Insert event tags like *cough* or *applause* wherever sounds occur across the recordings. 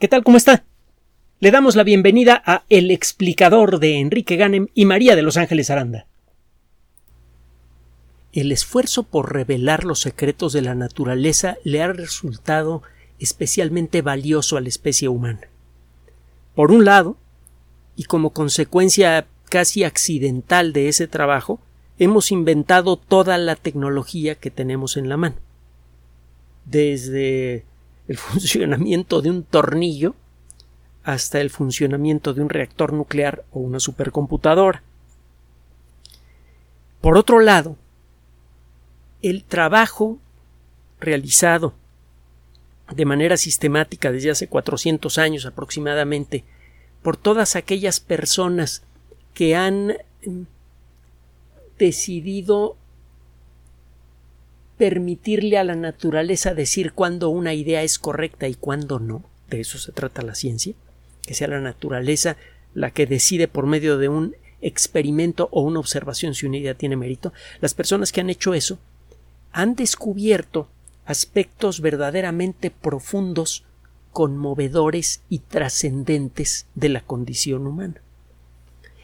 ¿Qué tal? ¿Cómo está? Le damos la bienvenida a El explicador de Enrique Ganem y María de Los Ángeles Aranda. El esfuerzo por revelar los secretos de la naturaleza le ha resultado especialmente valioso a la especie humana. Por un lado, y como consecuencia casi accidental de ese trabajo, hemos inventado toda la tecnología que tenemos en la mano. Desde el *laughs* funcionamiento de un tornillo hasta el funcionamiento de un reactor nuclear o una supercomputadora. Por otro lado, el trabajo realizado de manera sistemática desde hace 400 años aproximadamente por todas aquellas personas que han decidido permitirle a la naturaleza decir cuándo una idea es correcta y cuándo no. De eso se trata la ciencia, que sea la naturaleza la que decide por medio de un experimento o una observación si una idea tiene mérito. Las personas que han hecho eso han descubierto aspectos verdaderamente profundos, conmovedores y trascendentes de la condición humana.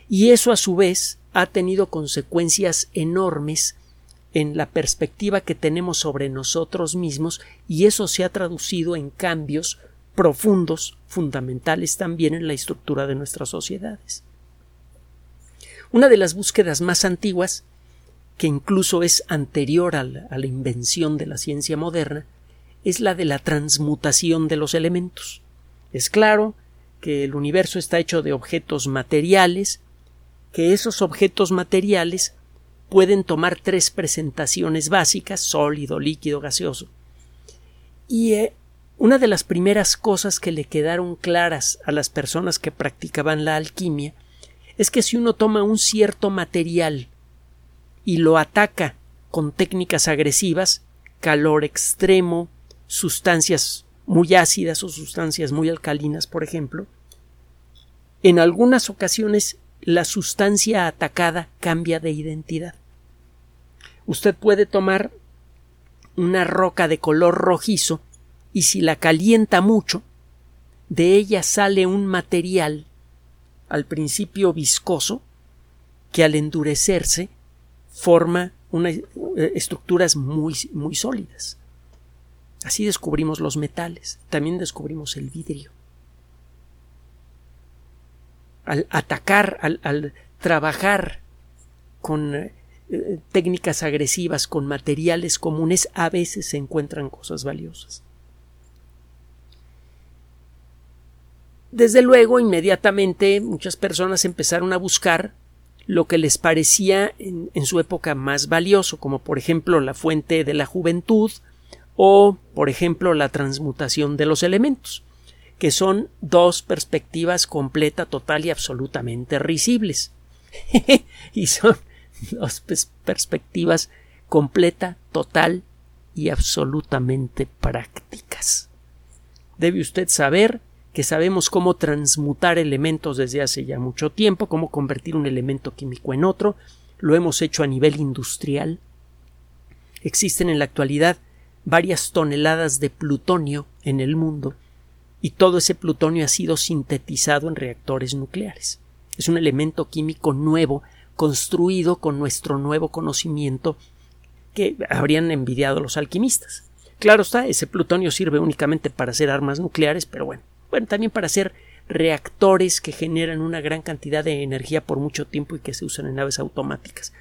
Y eso a su vez ha tenido consecuencias enormes en la perspectiva que tenemos sobre nosotros mismos y eso se ha traducido en cambios profundos, fundamentales también en la estructura de nuestras sociedades. Una de las búsquedas más antiguas, que incluso es anterior a la, a la invención de la ciencia moderna, es la de la transmutación de los elementos. Es claro que el universo está hecho de objetos materiales, que esos objetos materiales pueden tomar tres presentaciones básicas, sólido, líquido, gaseoso. Y eh, una de las primeras cosas que le quedaron claras a las personas que practicaban la alquimia es que si uno toma un cierto material y lo ataca con técnicas agresivas, calor extremo, sustancias muy ácidas o sustancias muy alcalinas, por ejemplo, en algunas ocasiones la sustancia atacada cambia de identidad. Usted puede tomar una roca de color rojizo y si la calienta mucho, de ella sale un material al principio viscoso que al endurecerse forma eh, estructuras muy, muy sólidas. Así descubrimos los metales, también descubrimos el vidrio. Al atacar, al trabajar con eh, técnicas agresivas con materiales comunes a veces se encuentran cosas valiosas. Desde luego, inmediatamente muchas personas empezaron a buscar lo que les parecía en, en, su época más valioso, como por ejemplo la fuente de la juventud o por ejemplo la transmutación de los elementos, que son dos perspectivas completa, total y absolutamente risibles. *laughs* y son dos perspectivas completa, total y absolutamente prácticas. Debe usted saber que sabemos cómo transmutar elementos desde hace ya mucho tiempo, cómo convertir un elemento químico en otro, lo hemos hecho a nivel industrial. Existen en la actualidad varias toneladas de plutonio en el mundo y todo ese plutonio ha sido sintetizado en reactores nucleares. Es un elemento químico nuevo construido con nuestro nuevo conocimiento que habrían envidiado los alquimistas. Claro está, ese plutonio sirve únicamente para hacer armas nucleares, pero bueno, bueno, también para hacer reactores que generan una gran cantidad de energía por mucho tiempo y que se usan en naves automáticas.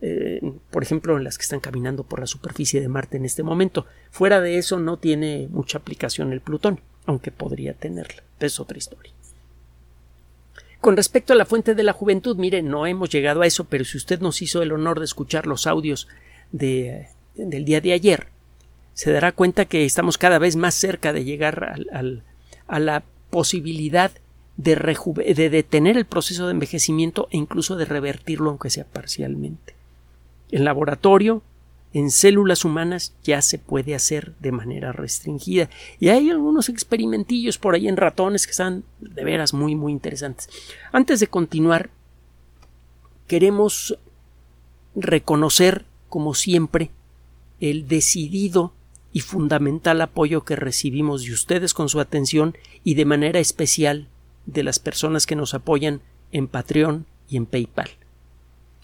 Eh, por ejemplo, en las que están caminando por la superficie de Marte en este momento. Fuera de eso no tiene mucha aplicación el plutonio, aunque podría tenerla. Es otra historia. Con respecto a la fuente de la juventud, mire, no hemos llegado a eso, pero si usted nos hizo el honor de escuchar los audios de, del día de ayer, se dará cuenta que estamos cada vez más cerca de llegar a la posibilidad de, de detener el proceso de envejecimiento e incluso de revertirlo, aunque sea parcialmente. En laboratorio, en células humanas ya se puede hacer de manera restringida. Y hay algunos experimentillos por ahí en ratones que están de veras muy, muy interesantes. Antes de continuar, queremos reconocer, como siempre, el decidido y fundamental apoyo que recibimos de ustedes con su atención y de manera especial de las personas que nos apoyan en Patreon y en PayPal.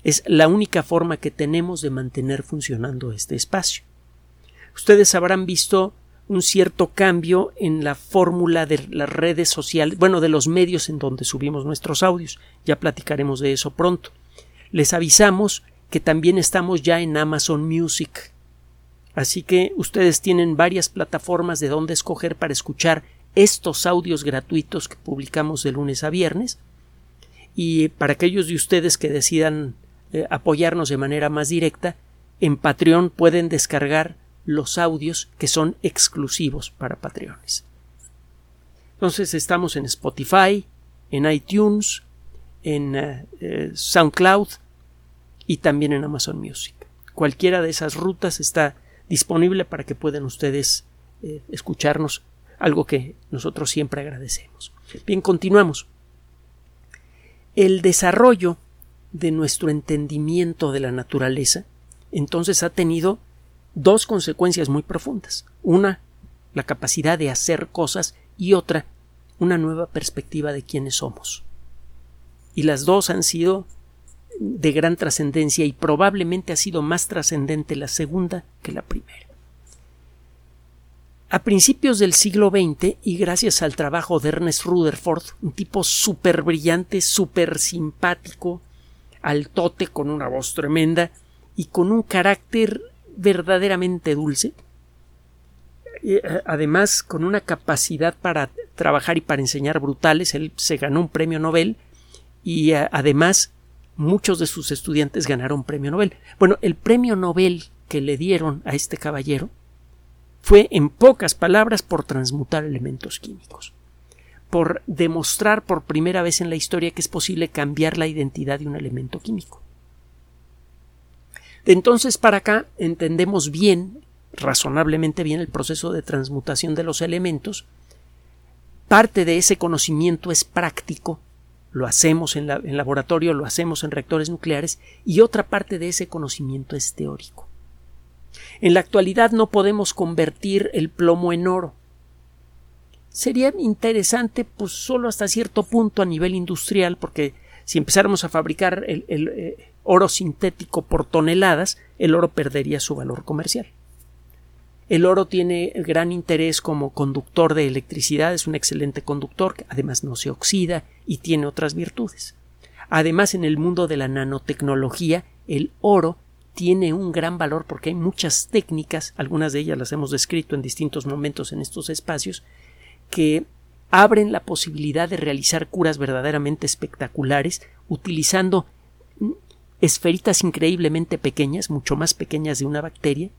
Es la única forma que tenemos de mantener funcionando este espacio. Ustedes habrán visto un cierto cambio en la fórmula de las redes sociales, bueno, de los medios en donde subimos nuestros audios. Ya platicaremos de eso pronto. Les avisamos que también estamos ya en Amazon Music. Así que ustedes tienen varias plataformas de donde escoger para escuchar estos audios gratuitos que publicamos de lunes a viernes. Y para aquellos de ustedes que decidan eh, apoyarnos de manera más directa, en Patreon pueden descargar los audios que son exclusivos para Patreones. Entonces estamos en Spotify, en iTunes, en eh, eh, SoundCloud y también en Amazon Music. Cualquiera de esas rutas está disponible para que puedan ustedes escucharnos, algo que nosotros siempre agradecemos. Bien, continuamos. El desarrollo de nuestro entendimiento de la naturaleza entonces ha tenido dos consecuencias muy profundas. Una, la capacidad de hacer cosas y otra, una nueva perspectiva de quiénes somos. Y las dos han sido de gran trascendencia y probablemente ha sido más trascendente la segunda que la primera. A principios del siglo XX, y gracias al trabajo de Ernest Rutherford, un tipo súper brillante, súper simpático, altote, con una voz tremenda y con un carácter verdaderamente dulce, eh, además con una capacidad para trabajar y para enseñar brutales, él se ganó un premio Nobel y eh, además muchos de sus estudiantes ganaron premio Nobel. Bueno, el premio Nobel que le dieron a este caballero fue, en pocas palabras, por transmutar elementos químicos, por demostrar por primera vez en la historia que es posible cambiar la identidad de un elemento químico. De entonces para acá entendemos bien, razonablemente bien, el proceso de transmutación de los elementos. Parte de ese conocimiento es práctico, lo hacemos en, en laboratorio, lo hacemos en reactores nucleares, y otra parte de ese conocimiento es teórico. En la actualidad no podemos convertir el plomo en oro. Sería interesante, pues solo hasta cierto punto a nivel industrial, porque si empezáramos a fabricar el, eh, oro sintético por toneladas, el oro perdería su valor comercial. El oro tiene gran interés como conductor de electricidad, es un excelente conductor, además no se oxida y tiene otras virtudes. Además, en el mundo de la nanotecnología, el oro tiene un gran valor porque hay muchas técnicas, algunas de ellas las hemos descrito en distintos momentos en estos espacios, que abren la posibilidad de realizar curas verdaderamente espectaculares utilizando esferitas increíblemente pequeñas, mucho más pequeñas de una bacteria,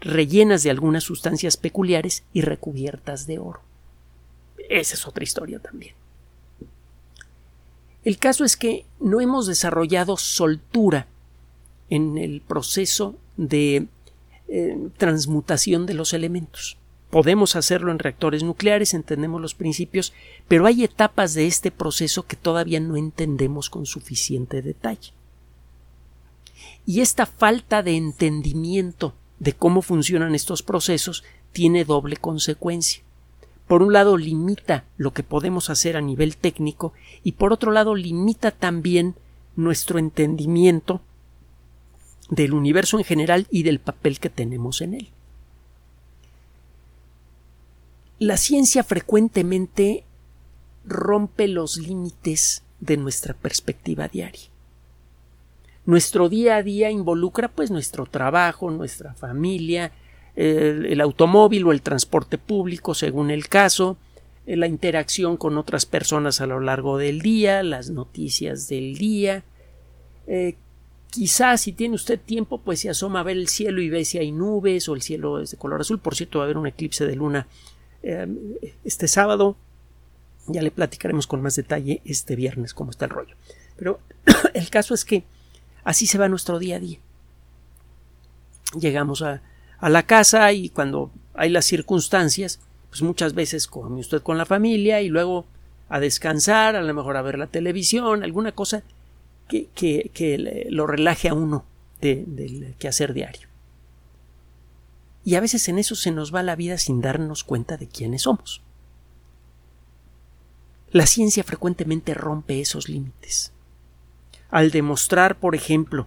rellenas de algunas sustancias peculiares y recubiertas de oro. Esa es otra historia también. El caso es que no hemos desarrollado soltura en el proceso de eh, transmutación de los elementos. Podemos hacerlo en reactores nucleares, entendemos los principios, pero hay etapas de este proceso que todavía no entendemos con suficiente detalle. Y esta falta de entendimiento de cómo funcionan estos procesos tiene doble consecuencia. Por un lado limita lo que podemos hacer a nivel técnico y por otro lado limita también nuestro entendimiento del universo en general y del papel que tenemos en él. La ciencia frecuentemente rompe los límites de nuestra perspectiva diaria. Nuestro día a día involucra pues nuestro trabajo, nuestra familia, el, automóvil o el transporte público según el caso, eh, la interacción con otras personas a lo largo del día, las noticias del día. Eh, quizás si tiene usted tiempo, pues se asoma a ver el cielo y ve si hay nubes o el cielo es de color azul. Por cierto, va a haber un eclipse de luna este sábado. Ya le platicaremos con más detalle este viernes cómo está el rollo. Pero *clears throat* el caso es que Así se va nuestro día a día. Llegamos a, la casa y cuando hay las circunstancias, pues muchas veces come usted con la familia y luego a descansar, a lo mejor a ver la televisión, alguna cosa que, que, lo relaje a uno del quehacer diario. Y a veces en eso se nos va la vida sin darnos cuenta de quiénes somos. La ciencia frecuentemente rompe esos límites. Al demostrar, por ejemplo,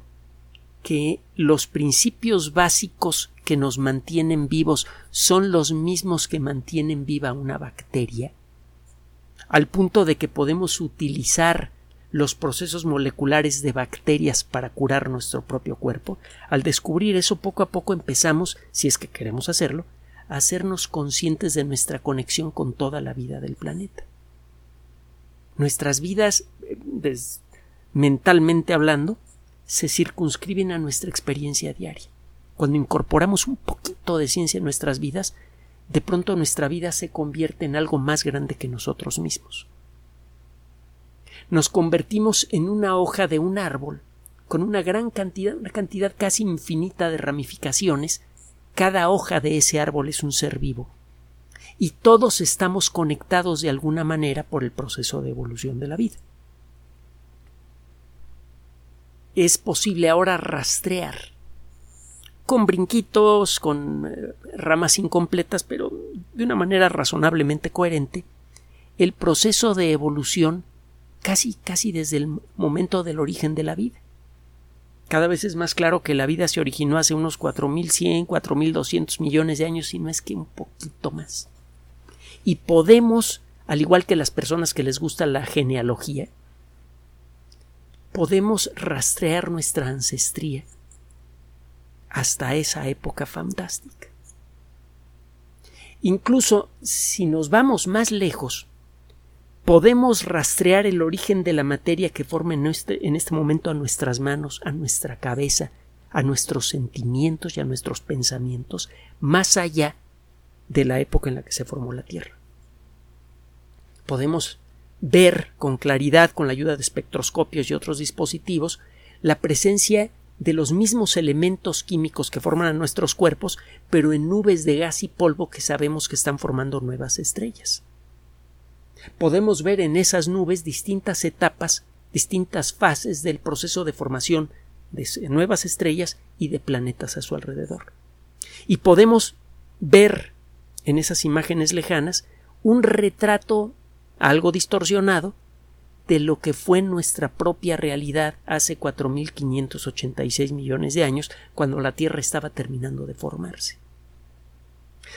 que los principios básicos que nos mantienen vivos son los mismos que mantienen viva una bacteria, al punto de que podemos utilizar los procesos moleculares de bacterias para curar nuestro propio cuerpo, al descubrir eso poco a poco empezamos, si es que queremos hacerlo, a hacernos conscientes de nuestra conexión con toda la vida del planeta. Nuestras vidas, eh, mentalmente hablando, se circunscriben a nuestra experiencia diaria. Cuando incorporamos un poquito de ciencia en nuestras vidas, de pronto nuestra vida se convierte en algo más grande que nosotros mismos. Nos convertimos en una hoja de un árbol con una gran cantidad, una cantidad casi infinita de ramificaciones. Cada hoja de ese árbol es un ser vivo. Y todos estamos conectados de alguna manera por el proceso de evolución de la vida. es posible ahora rastrear con brinquitos, con eh, ramas incompletas, pero de una manera razonablemente coherente, el proceso de evolución casi casi desde el momento del origen de la vida. Cada vez es más claro que la vida se originó hace unos 4100, 4200 millones de años y no es que un poquito más. Y podemos, al igual que las personas que les gusta la genealogía, podemos rastrear nuestra ancestría hasta esa época fantástica. Incluso si nos vamos más lejos, podemos rastrear el origen de la materia que forma en este, en este momento a nuestras manos, a nuestra cabeza, a nuestros sentimientos y a nuestros pensamientos, más allá de la época en la que se formó la Tierra. Podemos ver con claridad con la ayuda de espectroscopios y otros dispositivos la presencia de los mismos elementos químicos que forman a nuestros cuerpos, pero en nubes de gas y polvo que sabemos que están formando nuevas estrellas. Podemos ver en esas nubes distintas etapas, distintas fases del proceso de formación de nuevas estrellas y de planetas a su alrededor. Y podemos ver en esas imágenes lejanas un retrato algo distorsionado de lo que fue nuestra propia realidad hace 4.586 millones de años, cuando la Tierra estaba terminando de formarse.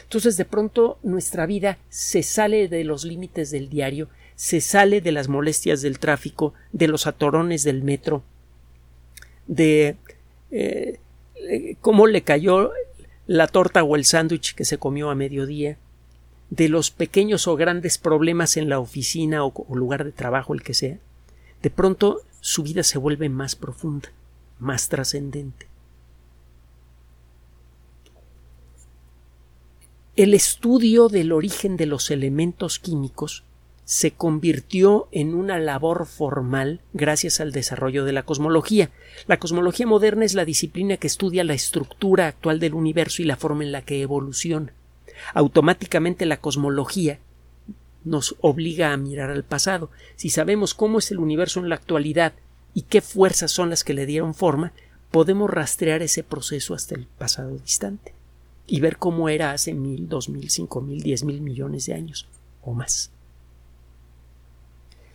Entonces, de pronto, nuestra vida se sale de los límites del diario, se sale de las molestias del tráfico, de los atorones del metro, de eh, cómo le cayó la torta o el sándwich que se comió a mediodía, de los pequeños o grandes problemas en la oficina o, lugar de trabajo, el que sea, de pronto su vida se vuelve más profunda, más trascendente. El estudio del origen de los elementos químicos se convirtió en una labor formal gracias al desarrollo de la cosmología. La cosmología moderna es la disciplina que estudia la estructura actual del universo y la forma en la que evoluciona automáticamente la cosmología nos obliga a mirar al pasado. Si sabemos cómo es el universo en la actualidad y qué fuerzas son las que le dieron forma, podemos rastrear ese proceso hasta el pasado distante y ver cómo era hace mil, dos mil, cinco mil, diez mil millones de años o más.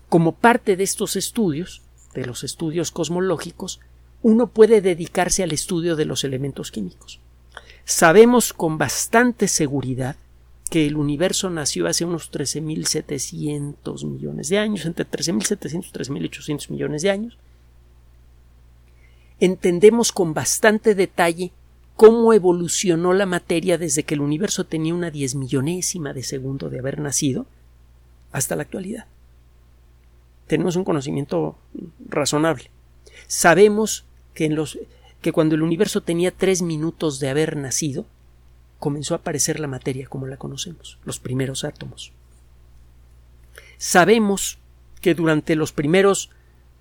Como parte de estos estudios, de los estudios cosmológicos, uno puede dedicarse al estudio de los elementos químicos. Sabemos con bastante seguridad que el universo nació hace unos 13.700 millones de años, entre 13.700 y 13.800 millones de años. Entendemos con bastante detalle cómo evolucionó la materia desde que el universo tenía una diez millonésima de segundo de haber nacido hasta la actualidad. Tenemos un conocimiento razonable. Sabemos que que cuando el universo tenía tres minutos de haber nacido, comenzó a aparecer la materia como la conocemos, los primeros átomos. Sabemos que durante los primeros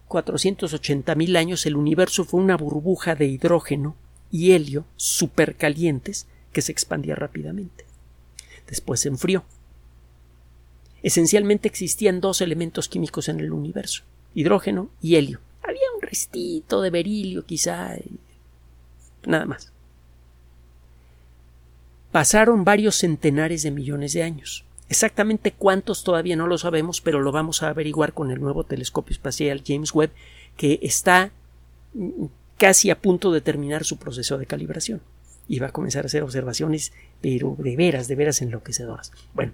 480.000 años el universo fue una burbuja de hidrógeno y helio supercalientes que se expandía rápidamente. Después se enfrió. Esencialmente existían dos elementos químicos en el universo, hidrógeno y helio. Había un restito de berilio quizá, nada más. pasaron varios centenares de millones de años. Exactamente cuántos todavía no lo sabemos, pero lo vamos a averiguar con el nuevo telescopio espacial James Webb, que está mm, casi a punto de terminar su proceso de calibración y va a comenzar a hacer observaciones, pero de veras, de veras enloquecedoras. Bueno,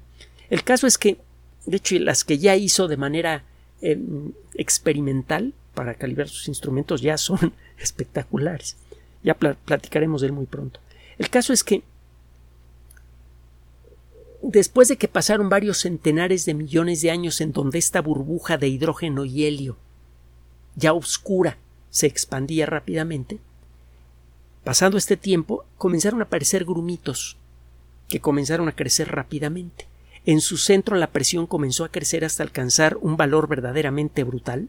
el caso es que, de hecho, las que ya hizo de manera em, experimental para calibrar sus instrumentos ya son *laughs* espectaculares. Ya platicaremos de él muy pronto. El caso es que después de que pasaron varios centenares de millones de años en donde esta burbuja de hidrógeno y helio ya oscura se expandía rápidamente, pasando este tiempo comenzaron a aparecer grumitos que comenzaron a crecer rápidamente. En su centro la presión comenzó a crecer hasta alcanzar un valor verdaderamente brutal,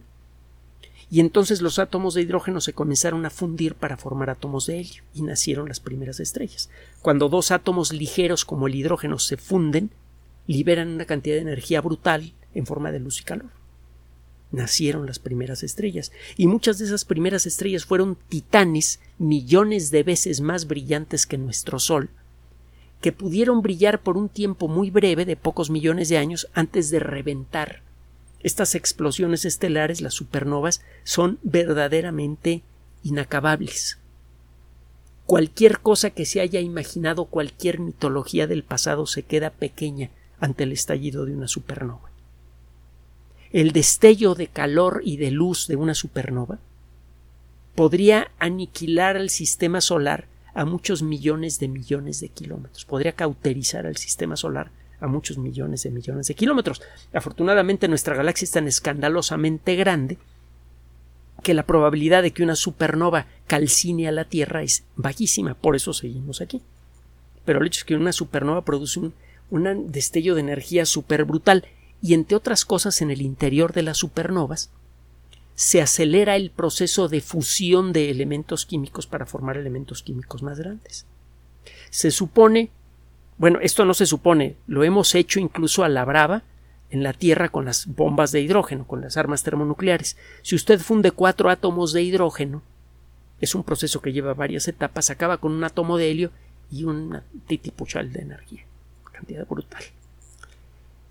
y entonces los átomos de hidrógeno se comenzaron a fundir para formar átomos de helio y nacieron las primeras estrellas. Cuando dos átomos ligeros como el hidrógeno se funden, liberan una cantidad de energía brutal en forma de luz y calor. Nacieron las primeras estrellas, y muchas de esas primeras estrellas fueron titanes millones de veces más brillantes que nuestro Sol, que pudieron brillar por un tiempo muy breve de pocos millones de años antes de reventar estas explosiones estelares, las supernovas, son verdaderamente inacabables. Cualquier cosa que se haya imaginado, cualquier mitología del pasado se queda pequeña ante el estallido de una supernova. El destello de calor y de luz de una supernova podría aniquilar al sistema solar a muchos millones de millones de kilómetros, podría cauterizar al sistema solar a muchos millones de millones de kilómetros. Afortunadamente nuestra galaxia es tan escandalosamente grande que la probabilidad de que una supernova calcine a la Tierra es bajísima, por eso seguimos aquí. Pero el hecho es que una supernova produce un, un destello de energía súper brutal y entre otras cosas en el interior de las supernovas se acelera el proceso de fusión de elementos químicos para formar elementos químicos más grandes. Se supone bueno, esto no se supone, lo hemos hecho incluso a la brava en la Tierra con las bombas de hidrógeno, con las armas termonucleares. Si usted funde cuatro átomos de hidrógeno, es un proceso que lleva varias etapas, acaba con un átomo de helio y un titipuchal de energía. Cantidad brutal.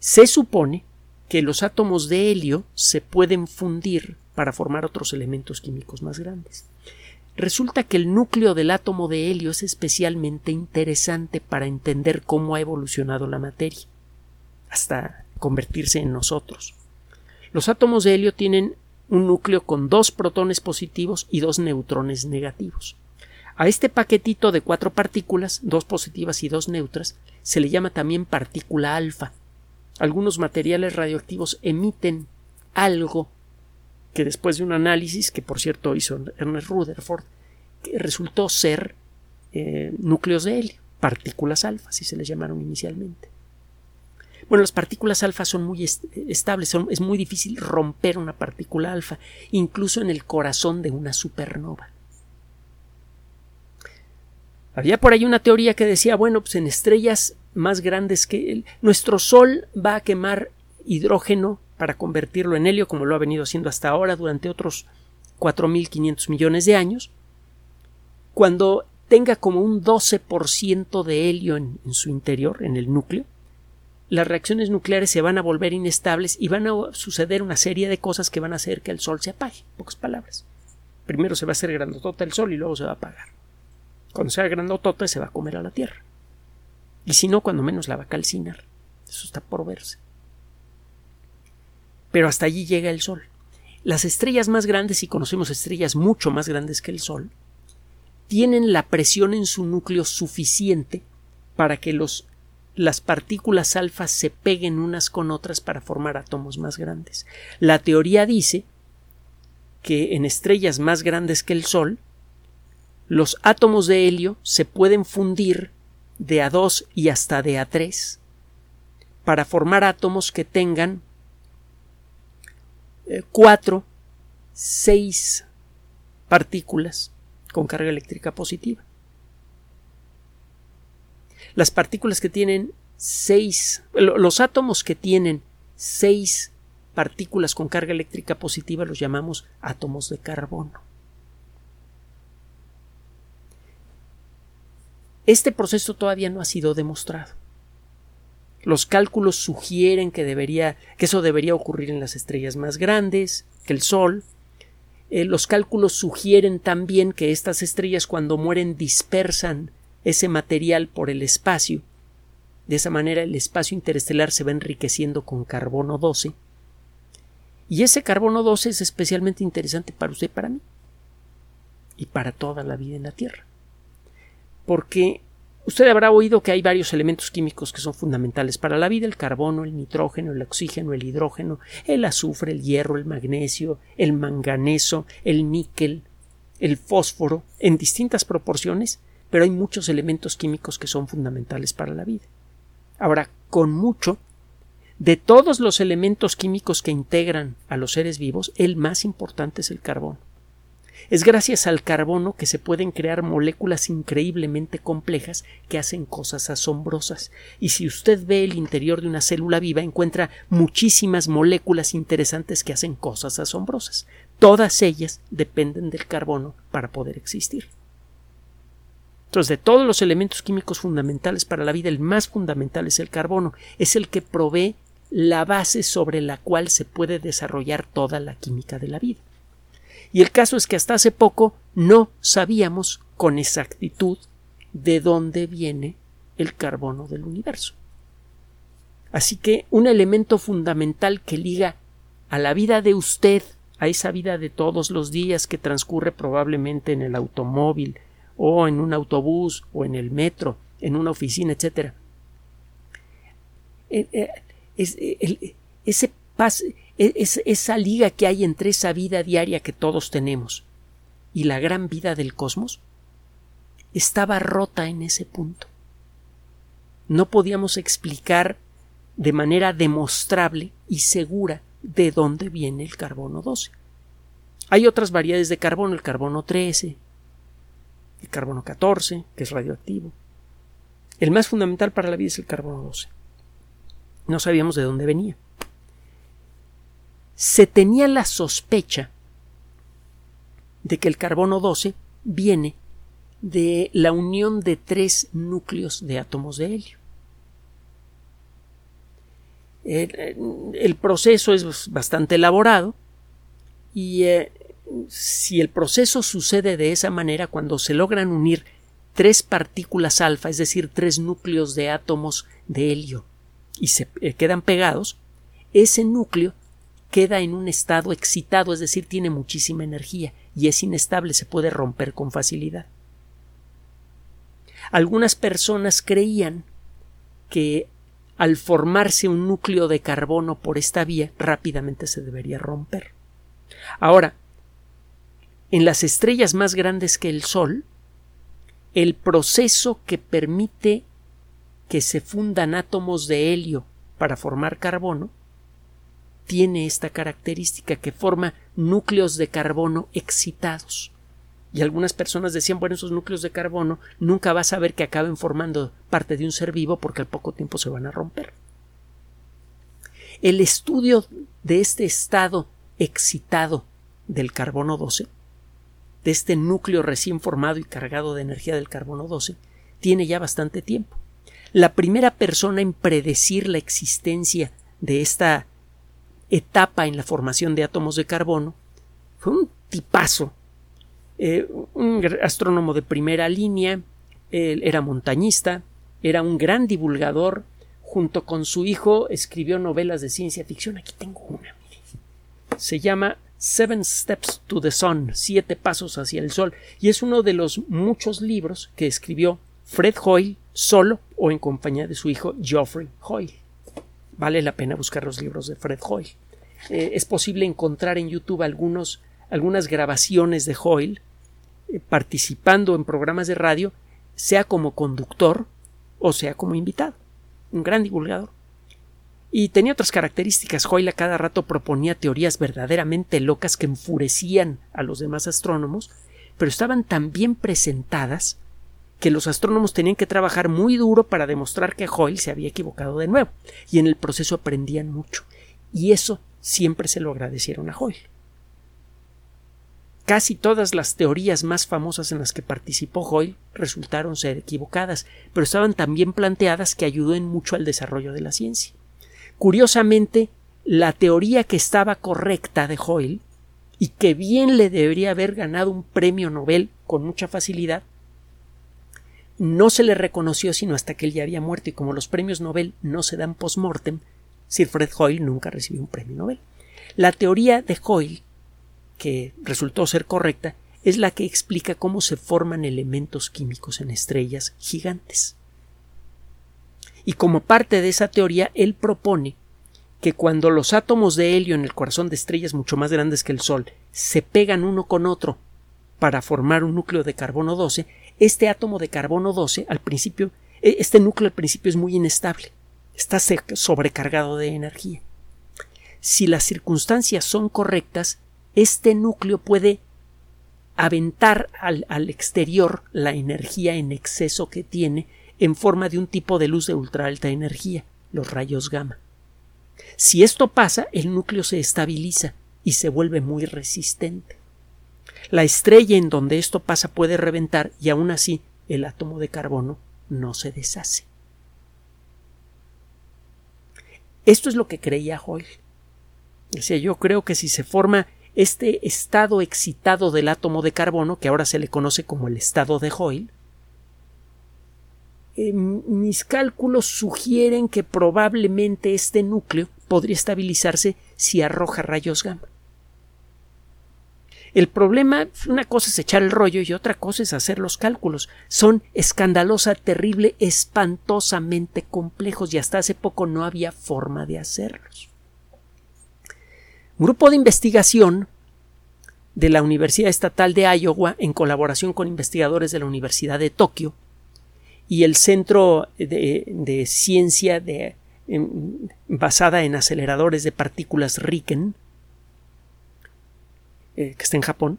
Se supone que los átomos de helio se pueden fundir para formar otros elementos químicos más grandes. Resulta que el núcleo del átomo de helio es especialmente interesante para entender cómo ha evolucionado la materia, hasta convertirse en nosotros. Los átomos de helio tienen un núcleo con dos protones positivos y dos neutrones negativos. A este paquetito de cuatro partículas, dos positivas y dos neutras, se le llama también partícula alfa. Algunos materiales radioactivos emiten algo que después de un análisis que por cierto hizo Ernest Rutherford, resultó ser eh, núcleos de helio, partículas alfa, así se les llamaron inicialmente. Bueno, las partículas alfa son muy estables, es muy difícil romper una partícula alfa, incluso en el corazón de una supernova. Había por ahí una teoría que decía, bueno, pues en estrellas más grandes que el, nuestro Sol va a quemar hidrógeno para convertirlo en helio, como lo ha venido haciendo hasta ahora durante otros 4.500 millones de años, cuando tenga como un 12% de helio en, su interior, en el núcleo, las reacciones nucleares se van a volver inestables y van a suceder una serie de cosas que van a hacer que el Sol se apague. Pocas palabras. Primero se va a hacer grandotota el Sol y luego se va a apagar. Cuando sea grandotota se va a comer a la Tierra. Y si no, cuando menos la va a calcinar. Eso está por verse pero hasta allí llega el Sol. Las estrellas más grandes, y conocemos estrellas mucho más grandes que el Sol, tienen la presión en su núcleo suficiente para que los, las partículas alfa se peguen unas con otras para formar átomos más grandes. La teoría dice que en estrellas más grandes que el Sol, los átomos de helio se pueden fundir de A2 y hasta de A3 para formar átomos que tengan cuatro, seis partículas con carga eléctrica positiva. Las partículas que tienen seis, los átomos que tienen seis partículas con carga eléctrica positiva los llamamos átomos de carbono. Este proceso todavía no ha sido demostrado. Los cálculos sugieren que debería, que eso debería ocurrir en las estrellas más grandes, que el Sol. Eh, los cálculos sugieren también que estas estrellas cuando mueren dispersan ese material por el espacio. De esa manera el espacio interestelar se va enriqueciendo con carbono 12. Y ese carbono 12 es especialmente interesante para usted y para mí. Y para toda la vida en la Tierra. Porque usted habrá oído que hay varios elementos químicos que son fundamentales para la vida, el carbono, el nitrógeno, el oxígeno, el hidrógeno, el azufre, el hierro, el magnesio, el manganeso, el níquel, el fósforo, en distintas proporciones, pero hay muchos elementos químicos que son fundamentales para la vida. Ahora, con mucho, de todos los elementos químicos que integran a los seres vivos, el más importante es el carbono. Es gracias al carbono que se pueden crear moléculas increíblemente complejas que hacen cosas asombrosas. Y si usted ve el interior de una célula viva, encuentra muchísimas moléculas interesantes que hacen cosas asombrosas. Todas ellas dependen del carbono para poder existir. Entonces, de todos los elementos químicos fundamentales para la vida, el más fundamental es el carbono. Es el que provee la base sobre la cual se puede desarrollar toda la química de la vida. Y el caso es que hasta hace poco no sabíamos con exactitud de dónde viene el carbono del universo. Así que un elemento fundamental que liga a la vida de usted, a esa vida de todos los días que transcurre probablemente en el automóvil, o en un autobús o en el metro, en una oficina, etc. Eh, eh, eh, ese esa liga que hay entre esa vida diaria que todos tenemos y la gran vida del cosmos estaba rota en ese punto. No podíamos explicar de manera demostrable y segura de dónde viene el carbono 12. Hay otras variedades de carbono, el carbono 13, el carbono 14, que es radioactivo. El más fundamental para la vida es el carbono 12. No sabíamos de dónde venía. Se tenía la sospecha de que el carbono 12 viene de la unión de tres núcleos de átomos de helio. El, proceso es bastante elaborado y eh, si el proceso sucede de esa manera, cuando se logran unir tres partículas alfa, es decir, tres núcleos de átomos de helio, y se eh, quedan pegados, ese núcleo queda en un estado excitado, es decir, tiene muchísima energía y es inestable, se puede romper con facilidad. Algunas personas creían que al formarse un núcleo de carbono por esta vía rápidamente se debería romper. Ahora, en las estrellas más grandes que el Sol, el proceso que permite que se fundan átomos de helio para formar carbono tiene esta característica que forma núcleos de carbono excitados. Y algunas personas decían, bueno, esos núcleos de carbono nunca vas a ver que acaben formando parte de un ser vivo porque al poco tiempo se van a romper. El estudio de este estado excitado del carbono 12 de este núcleo recién formado y cargado de energía del carbono 12 tiene ya bastante tiempo. La primera persona en predecir la existencia de esta etapa en la formación de átomos de carbono fue un tipazo, eh, un astrónomo de primera línea, él era montañista, era un gran divulgador, junto con su hijo escribió novelas de ciencia ficción. Aquí tengo una, Se llama Seven Steps to the Sun, Siete Pasos hacia el Sol, y es uno de los muchos libros que escribió Fred Hoyle solo o en compañía de su hijo Geoffrey Hoyle. Vale la pena buscar los libros de Fred Hoyle. Eh, es posible encontrar en YouTube algunos, algunas grabaciones de Hoyle eh, participando en programas de radio, sea como conductor o sea como invitado. Un gran divulgador. Y tenía otras características. Hoyle a cada rato proponía teorías verdaderamente locas que enfurecían a los demás astrónomos, pero estaban tan bien presentadas que los astrónomos tenían que trabajar muy duro para demostrar que Hoyle se había equivocado de nuevo, y en el proceso aprendían mucho. Y eso siempre se lo agradecieron a Hoyle. casi todas las teorías más famosas en las que participó Hoyle resultaron ser equivocadas, pero estaban tan bien planteadas que ayudó en mucho al desarrollo de la ciencia. Curiosamente, la teoría que estaba correcta de Hoyle y que bien le debería haber ganado un premio Nobel con mucha facilidad, no se le reconoció sino hasta que él ya había muerto y como los premios Nobel no se dan post-mortem, Sir Fred Hoyle nunca recibió un premio Nobel. La teoría de Hoyle, que resultó ser correcta, es la que explica cómo se forman elementos químicos en estrellas gigantes. Y como parte de esa teoría, él propone que cuando los átomos de helio en el corazón de estrellas mucho más grandes que el Sol se pegan uno con otro para formar un núcleo de carbono 12, este átomo de carbono 12 al principio, e, este núcleo al principio es muy inestable, está sobrecargado de energía. Si las circunstancias son correctas, este núcleo puede aventar al, al exterior la energía en exceso que tiene en forma de un tipo de luz de ultra alta energía, los rayos gamma. Si esto pasa, el núcleo se estabiliza y se vuelve muy resistente. La estrella en donde esto pasa puede reventar y aún así el átomo de carbono no se deshace. Esto es lo que creía Hoyle. Decía, yo creo que si se forma este estado excitado del átomo de carbono, que ahora se le conoce como el estado de Hoyle, eh, mis cálculos sugieren que probablemente este núcleo podría estabilizarse si arroja rayos gamma. El problema, una cosa es echar el rollo y otra cosa es hacer los cálculos. Son escandalosa, terrible, espantosamente complejos y hasta hace poco no había forma de hacerlos. Grupo de investigación de la Universidad Estatal de Iowa, en colaboración con investigadores de la Universidad de Tokio y el Centro de, Ciencia de, basada en aceleradores de partículas RIKEN, eh, que está en Japón,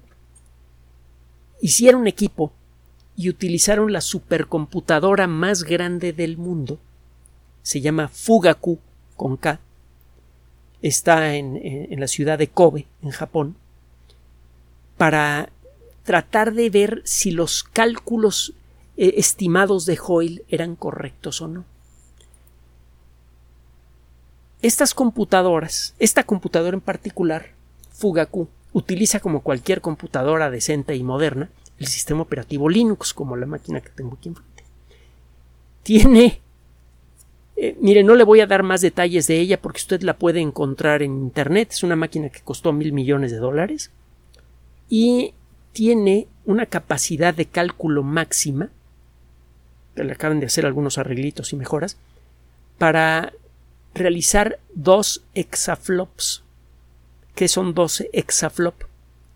hicieron equipo y utilizaron la supercomputadora más grande del mundo. Se llama Fugaku con K. Está en, la ciudad de Kobe, en Japón, para tratar de ver si los cálculos eh, estimados de Hoyle eran correctos o no. Estas computadoras, esta computadora en particular, Fugaku, utiliza como cualquier computadora decente y moderna el sistema operativo Linux, como la máquina que tengo aquí enfrente. Tiene eh, mire, no le voy a dar más detalles de ella porque usted la puede encontrar en Internet. Es una máquina que costó mil millones de dólares y tiene una capacidad de cálculo máxima, que le acaban de hacer algunos arreglitos y mejoras, para realizar dos exaflops que son 12 exaflop,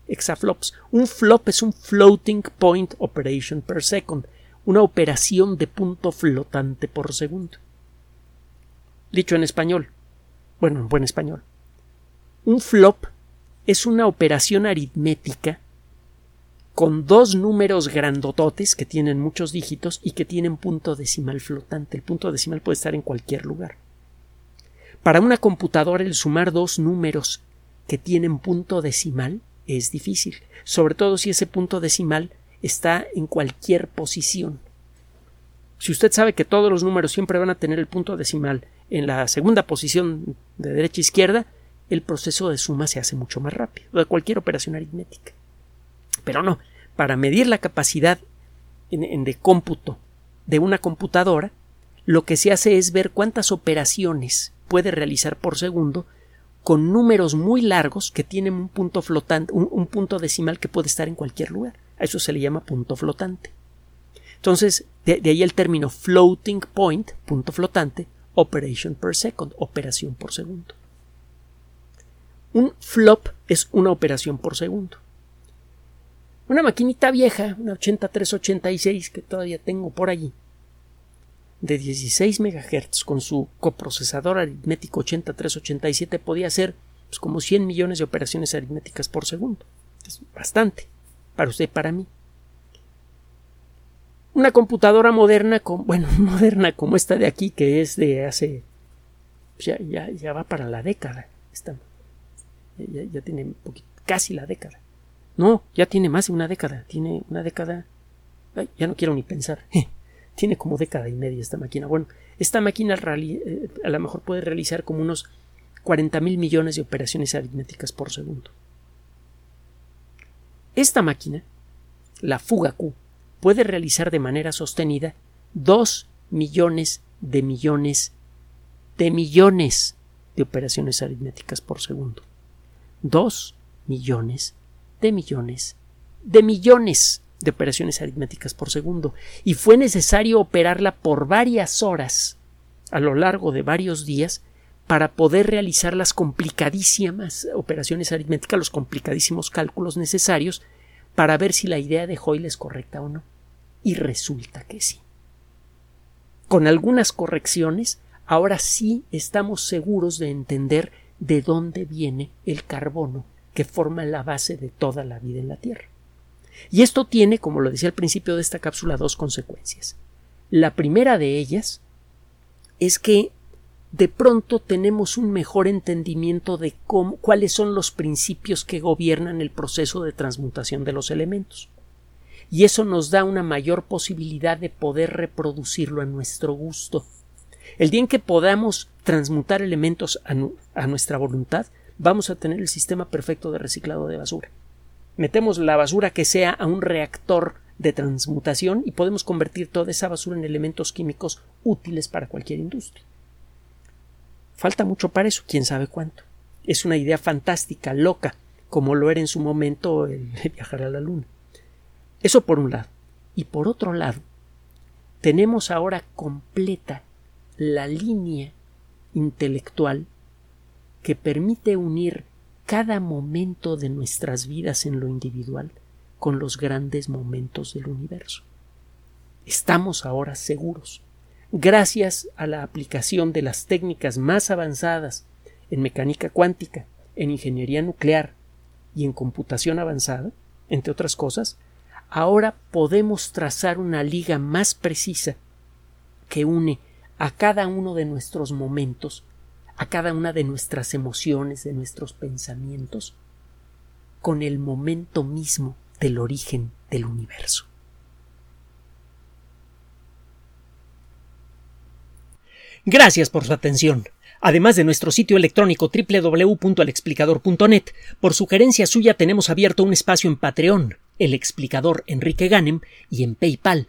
exaflops. Un flop es un floating point operation per second, una operación de punto flotante por segundo. Dicho en español, bueno, en buen español. Un flop es una operación aritmética con dos números grandototes que tienen muchos dígitos y que tienen punto decimal flotante. El punto decimal puede estar en cualquier lugar. Para una computadora el sumar dos números que tienen punto decimal es difícil, sobre todo si ese punto decimal está en cualquier posición. Si usted sabe que todos los números siempre van a tener el punto decimal en la segunda posición de derecha a izquierda, el proceso de suma se hace mucho más rápido, de cualquier operación aritmética. Pero no, para medir la capacidad de cómputo de una computadora, lo que se hace es ver cuántas operaciones puede realizar por segundo con números muy largos que tienen un punto flotante, un, punto decimal que puede estar en cualquier lugar. A eso se le llama punto flotante. Entonces, de, ahí el término floating point, punto flotante, operation per second, operación por segundo. Un flop es una operación por segundo. Una maquinita vieja, una 8386 que todavía tengo por allí, de 16 MHz con su coprocesador aritmético 8387 podía hacer pues, como 100 millones de operaciones aritméticas por segundo. Es bastante para usted y para mí. Una computadora moderna, bueno, *laughs* moderna como esta de aquí, que es de hace. Ya, ya, va para la década. ya, tiene casi la década. No, ya tiene más de una década. Tiene una década. ya no quiero ni pensar. *laughs* tiene como década y media esta máquina. Bueno, esta máquina eh, a lo mejor puede realizar como unos 40 mil millones de operaciones aritméticas por segundo. Esta máquina, la fuga Q, puede realizar de manera sostenida 2 millones de millones de millones de operaciones aritméticas por segundo. 2 millones de millones de millones de operaciones aritméticas por segundo. Y fue necesario operarla por varias horas a lo largo de varios días para poder realizar las complicadísimas operaciones aritméticas, los complicadísimos cálculos necesarios para ver si la idea de Hoyle es correcta o no. Y resulta que sí. Con algunas correcciones, ahora sí estamos seguros de entender de dónde viene el carbono que forma la base de toda la vida en la Tierra. Y esto tiene, como lo decía al principio de esta cápsula, dos consecuencias. La primera de ellas es que de pronto tenemos un mejor entendimiento de cuáles son los principios que gobiernan el proceso de transmutación de los elementos. Y eso nos da una mayor posibilidad de poder reproducirlo a nuestro gusto. El día en que podamos transmutar elementos a nuestra voluntad, vamos a tener el sistema perfecto de reciclado de basura. Metemos la basura que sea a un reactor de transmutación y podemos convertir toda esa basura en elementos químicos útiles para cualquier industria. Falta mucho para eso, quién sabe cuánto. Es una idea fantástica, loca, como lo era en su momento el *laughs* viajar a la Luna. Eso por un lado. Y por otro lado, tenemos ahora completa la línea intelectual que permite unir cada momento de nuestras vidas en lo individual con los grandes momentos del universo. Estamos ahora seguros gracias a la aplicación de las técnicas más avanzadas en mecánica cuántica, en ingeniería nuclear y en computación avanzada, entre otras cosas, ahora podemos trazar una liga más precisa que une a cada uno de nuestros momentos, a cada una de nuestras emociones, de nuestros pensamientos, con el momento mismo del origen del universo. Gracias por su atención. Además de nuestro sitio electrónico www.alexplicador.net, por sugerencia suya tenemos abierto un espacio en Patreon, el explicador Enrique Ganem, y en PayPal,